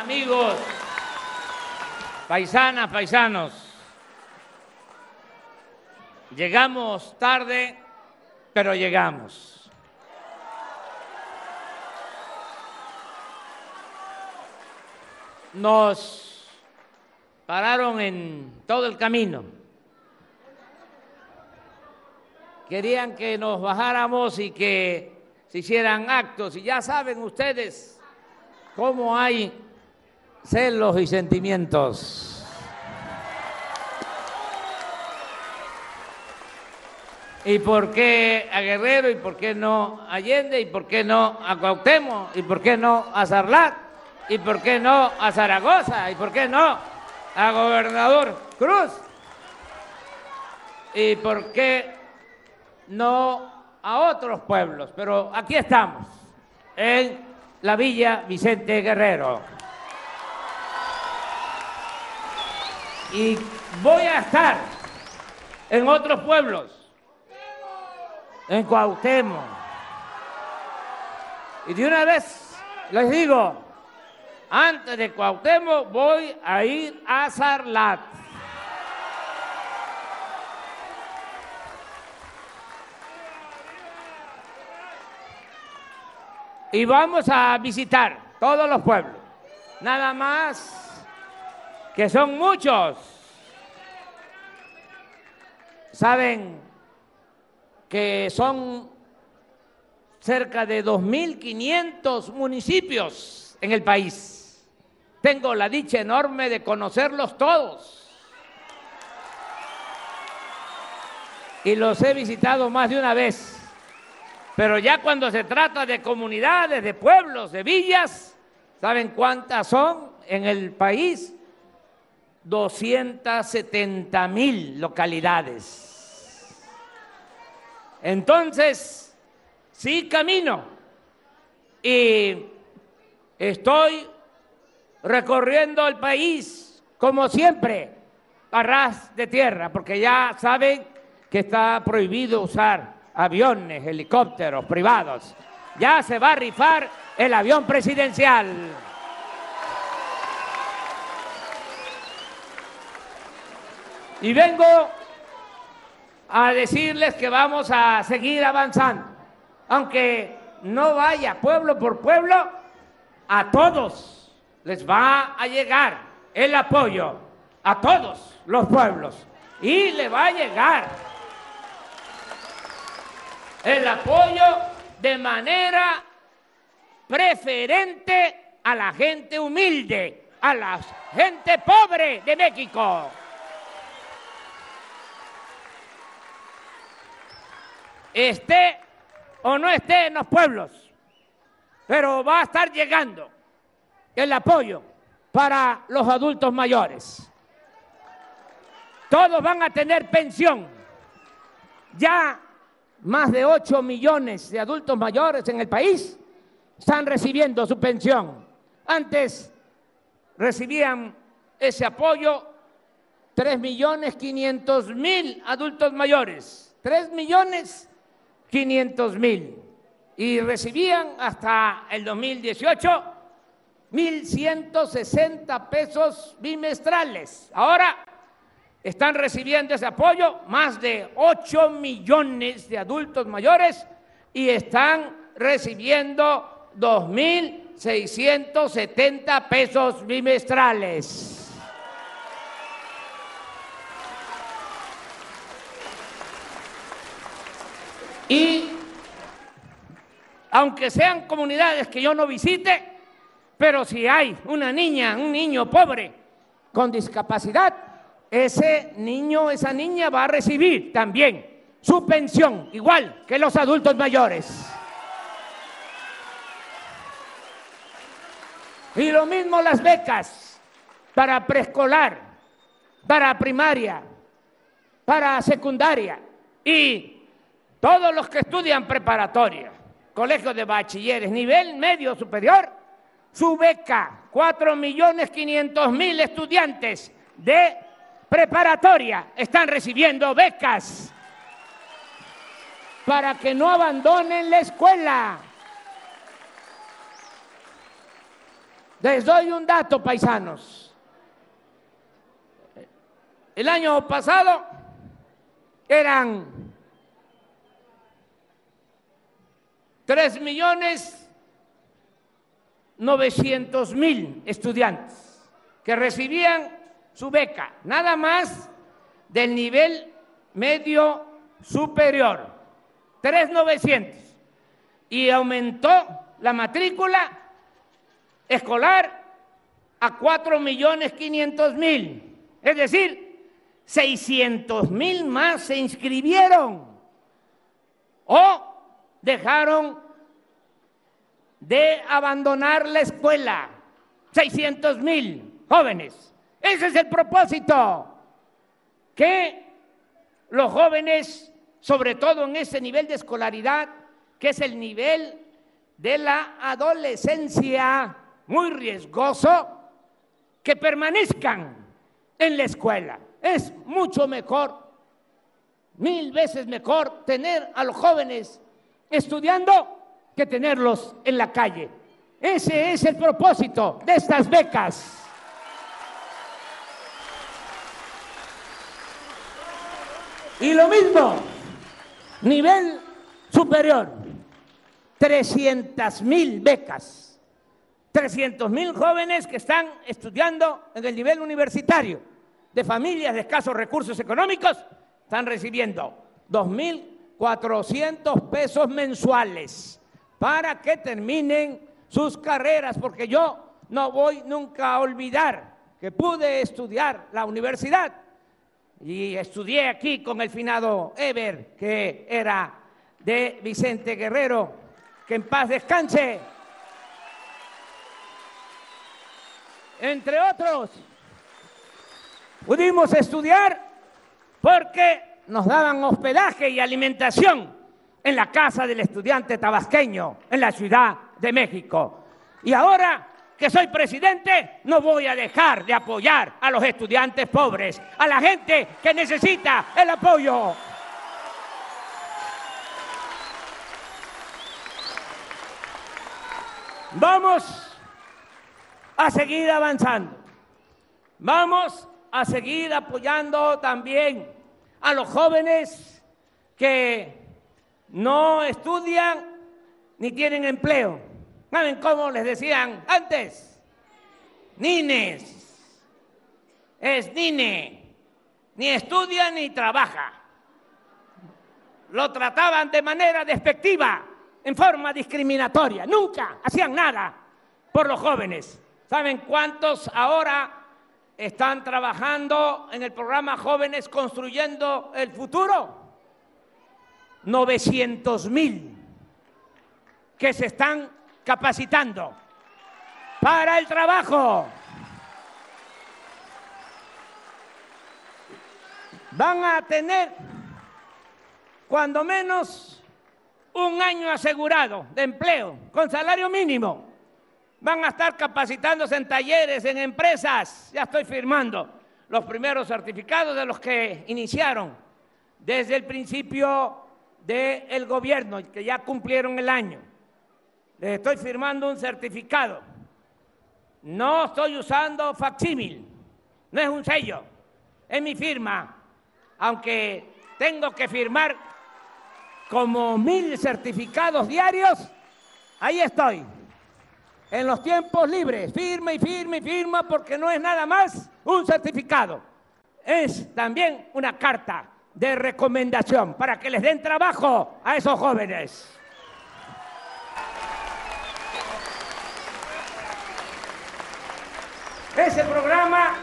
amigos, paisanas, paisanos. Llegamos tarde, pero llegamos. Nos pararon en todo el camino. Querían que nos bajáramos y que se hicieran actos. Y ya saben ustedes cómo hay celos y sentimientos. ¿Y por qué a Guerrero? ¿Y por qué no a Allende? ¿Y por qué no a Cuauhtémoc? ¿Y por qué no a Sarlat? ¿Y por qué no a Zaragoza? ¿Y por qué no a Gobernador Cruz? ¿Y por qué no a otros pueblos? Pero aquí estamos, en la Villa Vicente Guerrero. Y voy a estar en otros pueblos, en Cuauhtémoc. Y de una vez les digo, antes de Cuauhtémoc voy a ir a Sarlat. Y vamos a visitar todos los pueblos. Nada más que son muchos. Saben que son cerca de 2.500 municipios en el país. Tengo la dicha enorme de conocerlos todos. Y los he visitado más de una vez. Pero ya cuando se trata de comunidades, de pueblos, de villas, ¿saben cuántas son en el país? 270 mil localidades. Entonces, sí camino y estoy recorriendo el país como siempre, a ras de tierra, porque ya saben que está prohibido usar aviones, helicópteros privados. Ya se va a rifar el avión presidencial. Y vengo a decirles que vamos a seguir avanzando, aunque no vaya pueblo por pueblo, a todos les va a llegar el apoyo, a todos los pueblos, y le va a llegar el apoyo de manera preferente a la gente humilde, a la gente pobre de México. Esté o no esté en los pueblos, pero va a estar llegando el apoyo para los adultos mayores. Todos van a tener pensión. Ya más de 8 millones de adultos mayores en el país están recibiendo su pensión. Antes recibían ese apoyo 3 millones 500 mil adultos mayores, 3 millones 500 mil. Y recibían hasta el 2018 1.160 pesos bimestrales. Ahora están recibiendo ese apoyo más de 8 millones de adultos mayores y están recibiendo 2.670 pesos bimestrales. Y aunque sean comunidades que yo no visite, pero si hay una niña, un niño pobre con discapacidad, ese niño, esa niña va a recibir también su pensión, igual que los adultos mayores. Y lo mismo las becas para preescolar, para primaria, para secundaria y todos los que estudian preparatoria, colegios de bachilleres, nivel medio superior, su beca, cuatro millones quinientos mil estudiantes de preparatoria están recibiendo becas para que no abandonen la escuela. Les doy un dato, paisanos. El año pasado eran tres millones novecientos mil estudiantes que recibían su beca, nada más del nivel medio superior, tres novecientos. Y aumentó la matrícula escolar a cuatro millones quinientos mil, es decir, seiscientos mil más se inscribieron. O dejaron de abandonar la escuela. 600 mil jóvenes. Ese es el propósito. Que los jóvenes, sobre todo en ese nivel de escolaridad, que es el nivel de la adolescencia, muy riesgoso, que permanezcan en la escuela. Es mucho mejor, mil veces mejor tener a los jóvenes estudiando que tenerlos en la calle. Ese es el propósito de estas becas. Y lo mismo, nivel superior, 300 mil becas, 300 mil jóvenes que están estudiando en el nivel universitario, de familias de escasos recursos económicos, están recibiendo 2.400 pesos mensuales para que terminen sus carreras, porque yo no voy nunca a olvidar que pude estudiar la universidad y estudié aquí con el finado Eber, que era de Vicente Guerrero, que en paz descanse. Entre otros, pudimos estudiar porque nos daban hospedaje y alimentación en la casa del estudiante tabasqueño en la Ciudad de México. Y ahora que soy presidente, no voy a dejar de apoyar a los estudiantes pobres, a la gente que necesita el apoyo. Vamos a seguir avanzando. Vamos a seguir apoyando también a los jóvenes que no estudian ni tienen empleo. ¿Saben cómo les decían antes? Nines. Es nine. Ni estudia ni trabaja. Lo trataban de manera despectiva, en forma discriminatoria. Nunca hacían nada por los jóvenes. ¿Saben cuántos ahora están trabajando en el programa Jóvenes Construyendo el Futuro? 900 mil que se están capacitando para el trabajo. Van a tener cuando menos un año asegurado de empleo con salario mínimo. Van a estar capacitándose en talleres, en empresas. Ya estoy firmando los primeros certificados de los que iniciaron desde el principio del gobierno, que ya cumplieron el año. Les estoy firmando un certificado. No estoy usando facsímil, no es un sello, es mi firma, aunque tengo que firmar como mil certificados diarios, ahí estoy, en los tiempos libres, firma y firma y firma, porque no es nada más un certificado, es también una carta de recomendación para que les den trabajo a esos jóvenes. Ese programa,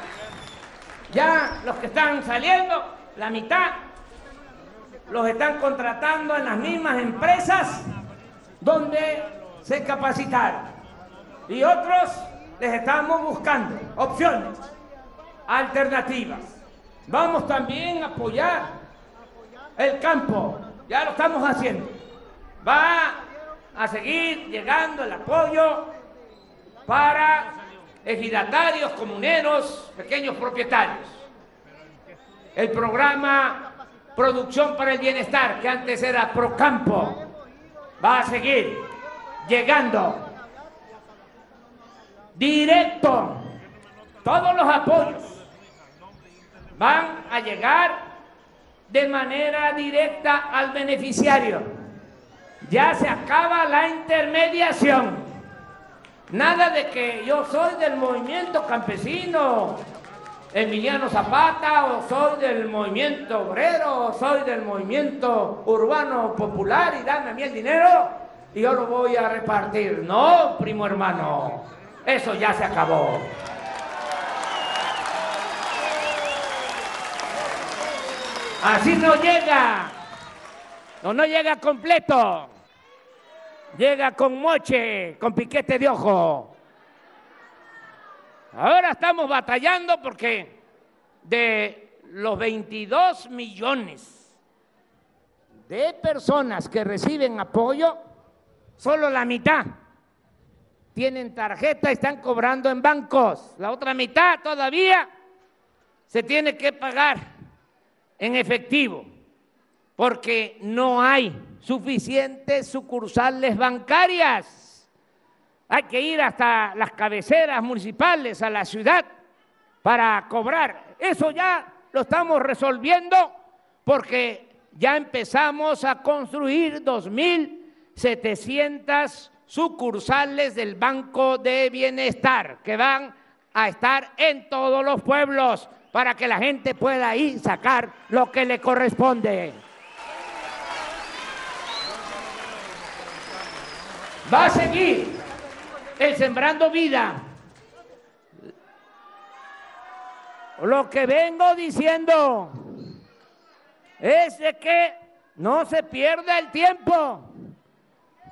ya los que están saliendo, la mitad, los están contratando en las mismas empresas donde se capacitaron. Y otros les estamos buscando opciones, alternativas. Vamos también a apoyar el campo, ya lo estamos haciendo. Va a seguir llegando el apoyo para ejidatarios, comuneros, pequeños propietarios. El programa Producción para el Bienestar, que antes era Procampo, va a seguir llegando. Directo. Todos los apoyos van a llegar de manera directa al beneficiario. Ya se acaba la intermediación. Nada de que yo soy del movimiento campesino, Emiliano Zapata, o soy del movimiento obrero, o soy del movimiento urbano popular y dame a mí el dinero y yo lo voy a repartir. No, primo hermano, eso ya se acabó. Así no llega, no llega completo. Llega con moche, con piquete de ojo. Ahora estamos batallando porque de los 22 millones de personas que reciben apoyo, solo la mitad tienen tarjeta y están cobrando en bancos. La otra mitad todavía se tiene que pagar en efectivo porque no hay suficientes sucursales bancarias. Hay que ir hasta las cabeceras municipales, a la ciudad, para cobrar. Eso ya lo estamos resolviendo porque ya empezamos a construir 2.700 sucursales del Banco de Bienestar que van a estar en todos los pueblos para que la gente pueda ir sacar lo que le corresponde. Va a seguir el Sembrando Vida. Lo que vengo diciendo es de que no se pierda el tiempo,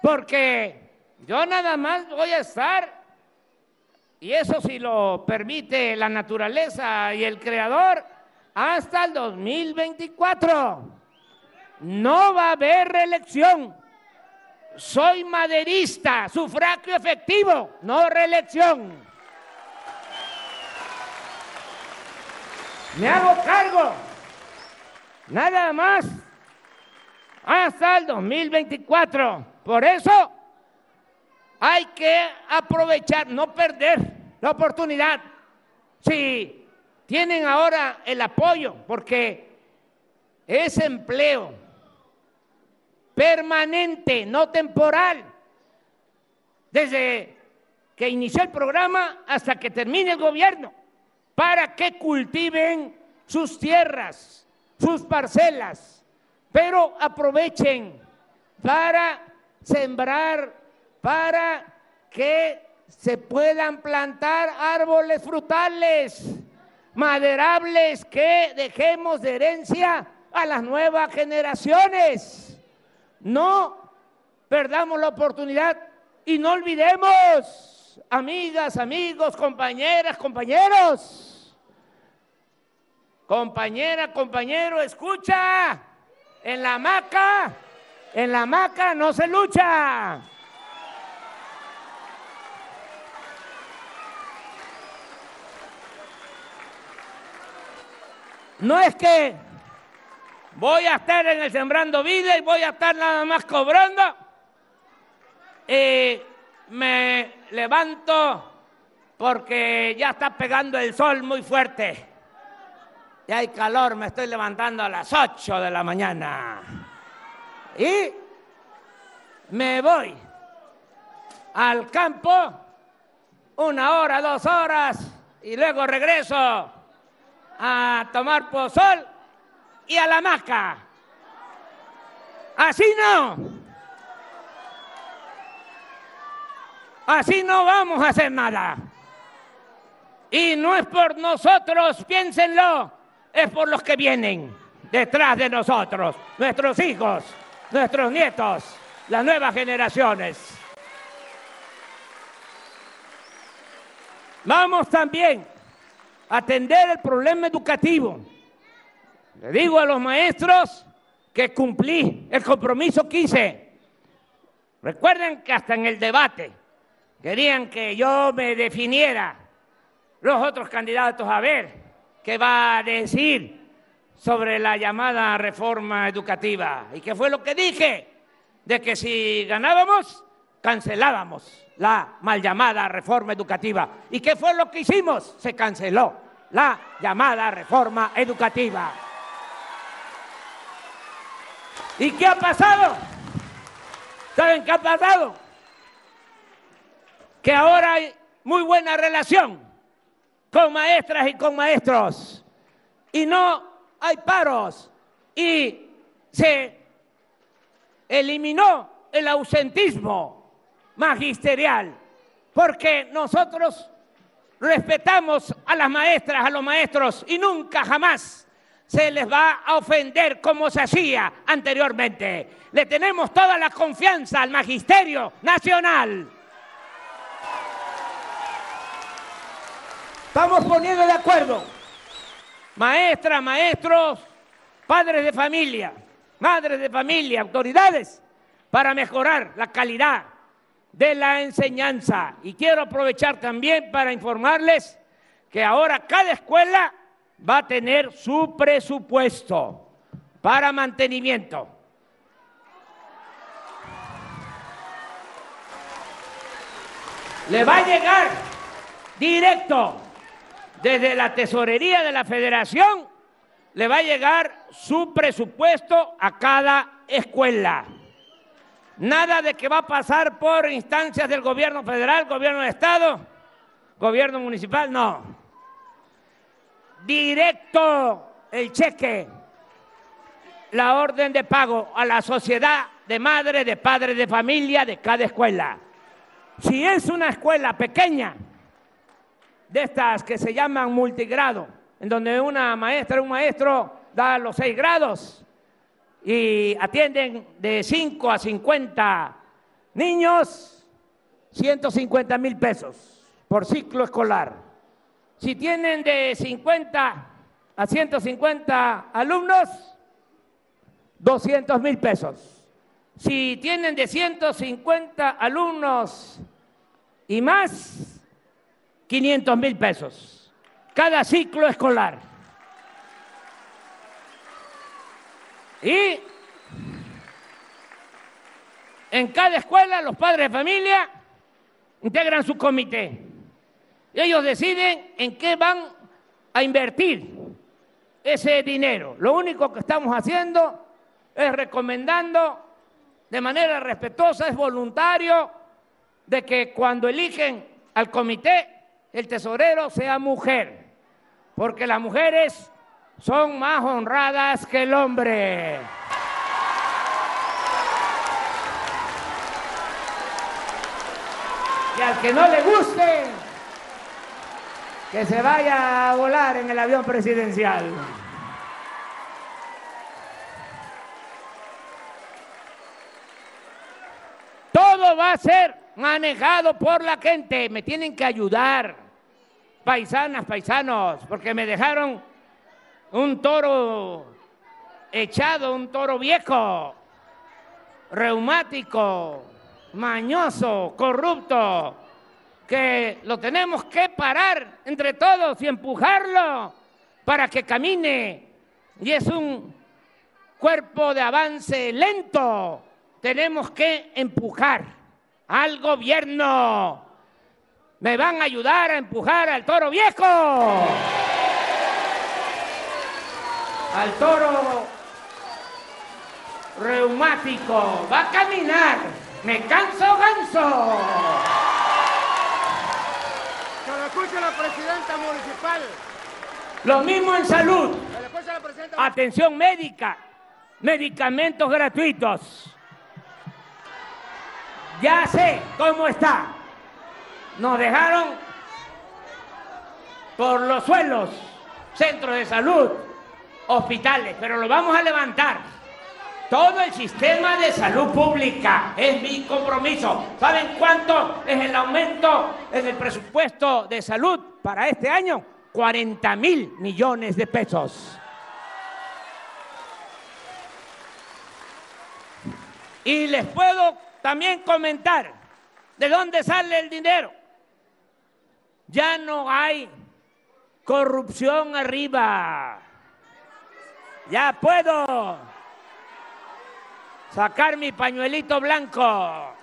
porque yo nada más voy a estar, y eso si lo permite la naturaleza y el creador, hasta el 2024. No va a haber reelección. Soy maderista, sufragio efectivo, no reelección. Me hago cargo, nada más, hasta el 2024. Por eso hay que aprovechar, no perder la oportunidad. Si tienen ahora el apoyo, porque es empleo, permanente, no temporal. Desde que inició el programa hasta que termine el gobierno, para que cultiven sus tierras, sus parcelas, pero aprovechen para sembrar, para que se puedan plantar árboles frutales, maderables, que dejemos de herencia a las nuevas generaciones. No perdamos la oportunidad y no olvidemos, amigas, amigos, compañeras, compañeros. Compañera, compañero, escucha. En la hamaca, en la hamaca no se lucha. No es que voy a estar en el Sembrando Vida y voy a estar nada más cobrando. Y me levanto porque ya está pegando el sol muy fuerte. Y hay calor, me estoy levantando a las 8 de la mañana. Y me voy al campo una hora, dos horas, y luego regreso a tomar pozol y a la maca. Así no. Así no vamos a hacer nada. Y no es por nosotros, piénsenlo, es por los que vienen detrás de nosotros, nuestros hijos, nuestros nietos, las nuevas generaciones. Vamos también atender el problema educativo le digo a los maestros que cumplí el compromiso que hice. Recuerden que hasta en el debate querían que yo me definiera los otros candidatos a ver qué va a decir sobre la llamada reforma educativa. ¿Y qué fue lo que dije? De que si ganábamos, cancelábamos la mal llamada reforma educativa. ¿Y qué fue lo que hicimos? Se canceló la llamada reforma educativa. ¿Y qué ha pasado? ¿Saben qué ha pasado? Que ahora hay muy buena relación con maestras y con maestros. Y no hay paros. Y se eliminó el ausentismo magisterial. Porque nosotros respetamos a las maestras, a los maestros y nunca jamás se les va a ofender como se hacía anteriormente. Le tenemos toda la confianza al Magisterio Nacional. Estamos poniendo de acuerdo, maestras, maestros, padres de familia, madres de familia, autoridades, para mejorar la calidad de la enseñanza. Y quiero aprovechar también para informarles que ahora cada escuela va a tener su presupuesto para mantenimiento. Le va a llegar directo desde la tesorería de la federación, le va a llegar su presupuesto a cada escuela. Nada de que va a pasar por instancias del gobierno federal, gobierno de Estado, gobierno municipal, no directo el cheque, la orden de pago a la sociedad de madres, de padres de familia de cada escuela. Si es una escuela pequeña, de estas que se llaman multigrado, en donde una maestra, un maestro da los seis grados y atienden de 5 a 50 niños, 150 mil pesos por ciclo escolar. Si tienen de 50 a 150 alumnos, 200 mil pesos. Si tienen de 150 alumnos y más, 500 mil pesos. Cada ciclo escolar. Y en cada escuela los padres de familia integran su comité. Ellos deciden en qué van a invertir ese dinero. Lo único que estamos haciendo es recomendando de manera respetuosa, es voluntario, de que cuando eligen al comité, el tesorero sea mujer, porque las mujeres son más honradas que el hombre. Y al que no le guste, que se vaya a volar en el avión presidencial. Todo va a ser manejado por la gente. Me tienen que ayudar, paisanas, paisanos, porque me dejaron un toro echado, un toro viejo, reumático, mañoso, corrupto que lo tenemos que parar entre todos y empujarlo para que camine. Y es un cuerpo de avance lento. Tenemos que empujar al gobierno. ¿Me van a ayudar a empujar al toro viejo? Al toro reumático. Va a caminar. Me canso ganso escucha la presidenta municipal. Lo mismo en salud. Atención médica, medicamentos gratuitos. Ya sé cómo está. Nos dejaron por los suelos, centros de salud, hospitales, pero lo vamos a levantar todo el sistema de salud pública. Es mi compromiso. ¿Saben cuánto es el aumento en el presupuesto de salud para este año? 40 mil millones de pesos. Y les puedo también comentar de dónde sale el dinero. Ya no hay corrupción arriba. Ya puedo sacar mi pañuelito blanco.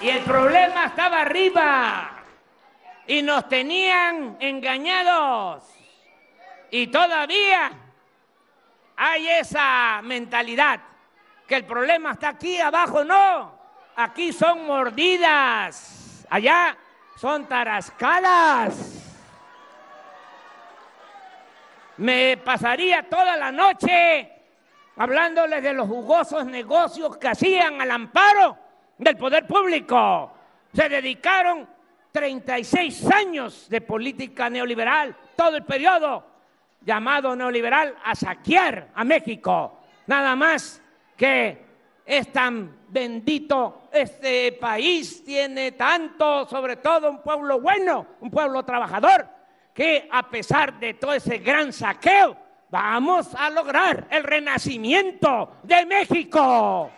Y el problema estaba arriba. Y nos tenían engañados. Y todavía hay esa mentalidad que el problema está aquí abajo, no. Aquí son mordidas, allá son tarascadas. Me pasaría toda la noche hablándoles de los jugosos negocios que hacían al amparo del poder público. Se dedicaron 36 años de política neoliberal, todo el periodo llamado neoliberal, a saquear a México. Nada más que es tan bendito este país, tiene tanto, sobre todo un pueblo bueno, un pueblo trabajador, que a pesar de todo ese gran saqueo, vamos a lograr el renacimiento de México.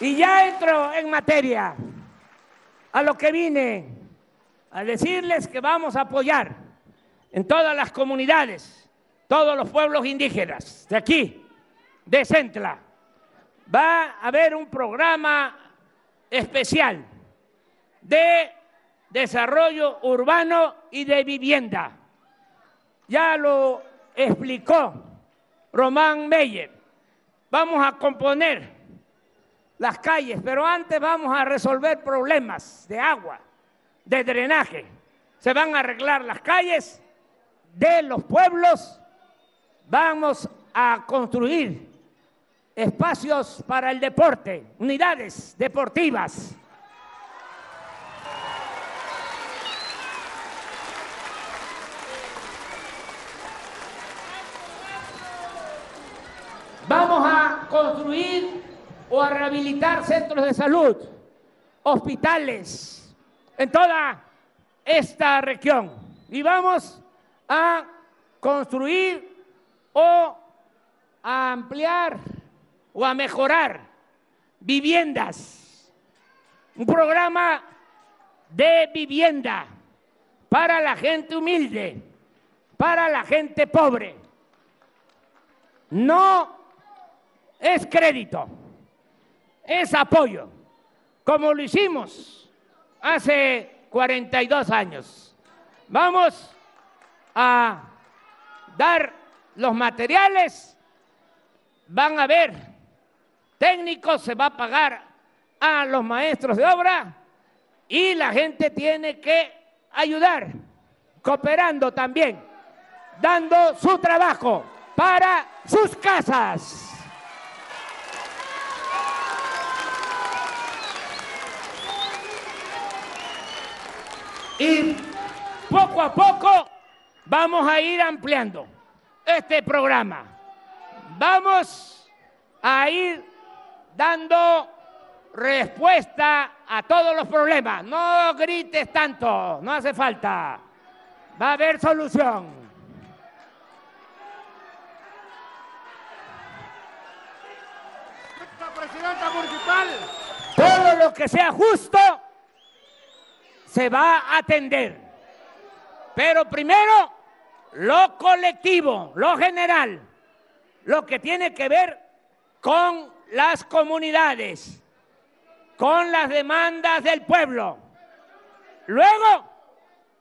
Y ya entro en materia a lo que vine a decirles que vamos a apoyar en todas las comunidades, todos los pueblos indígenas de aquí, de Centla. Va a haber un programa especial de desarrollo urbano y de vivienda. Ya lo explicó Román Meyer. Vamos a componer las calles, pero antes vamos a resolver problemas de agua, de drenaje. Se van a arreglar las calles de los pueblos, vamos a construir espacios para el deporte, unidades deportivas. Vamos a construir o a rehabilitar centros de salud, hospitales en toda esta región. Y vamos a construir o a ampliar o a mejorar viviendas. Un programa de vivienda para la gente humilde, para la gente pobre. No es crédito es apoyo, como lo hicimos hace 42 años. Vamos a dar los materiales, van a ver técnicos, se va a pagar a los maestros de obra y la gente tiene que ayudar, cooperando también, dando su trabajo para sus casas. Y poco a poco vamos a ir ampliando este programa. Vamos a ir dando respuesta a todos los problemas. No grites tanto, no hace falta. Va a haber solución. Presidenta municipal. Todo lo que sea justo se va a atender. Pero primero, lo colectivo, lo general, lo que tiene que ver con las comunidades, con las demandas del pueblo. Luego,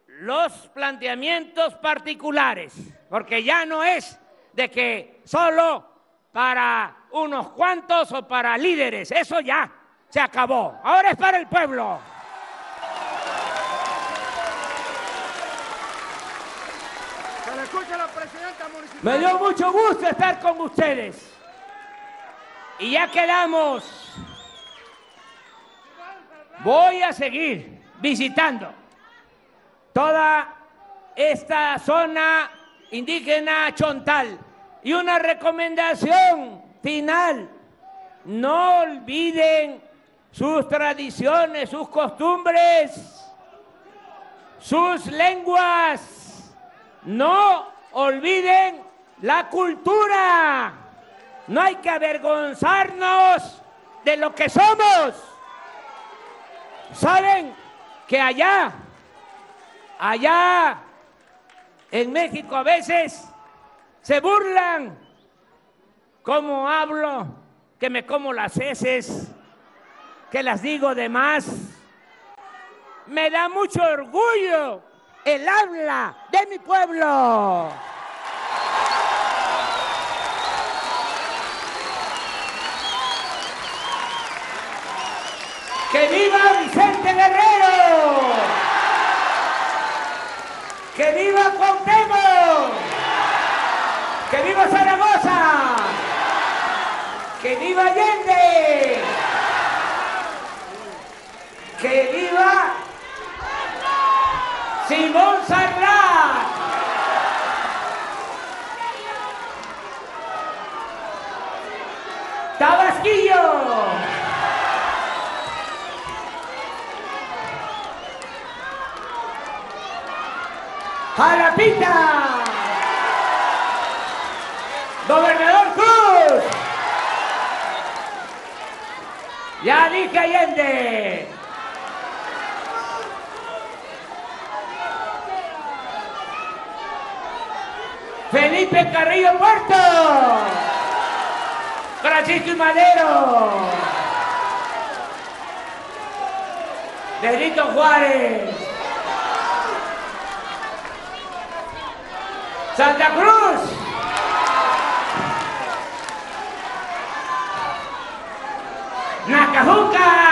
los planteamientos particulares, porque ya no es de que solo para unos cuantos o para líderes, eso ya se acabó. Ahora es para el pueblo. Me dio mucho gusto estar con ustedes. Y ya quedamos. Voy a seguir visitando toda esta zona indígena chontal. Y una recomendación final. No olviden sus tradiciones, sus costumbres, sus lenguas no olviden la cultura. No hay que avergonzarnos de lo que somos. ¿Saben que allá, allá en México a veces se burlan cómo hablo, que me como las heces, que las digo de más. Me da mucho orgullo el habla de mi pueblo. ¡Que viva Vicente Guerrero! ¡Que viva Cuauhtémoc! ¡Que viva Zaragoza! ¡Que viva Allende! ¡Que viva Simón Sarrat! ¡Tabasquillo! Jalapita. Gobernador Cruz. Ya dije Allende. Felipe Carrillo Puerto. Francisco y Madero. Benito Juárez. Santa Cruz. Nacajuca.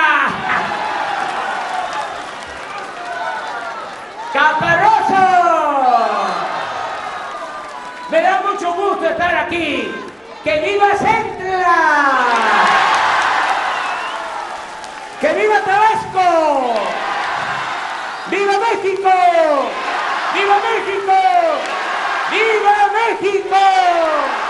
aquí. ¡Que viva Centra! ¡Que viva Tabasco! ¡Viva México! ¡Viva México! ¡Viva México!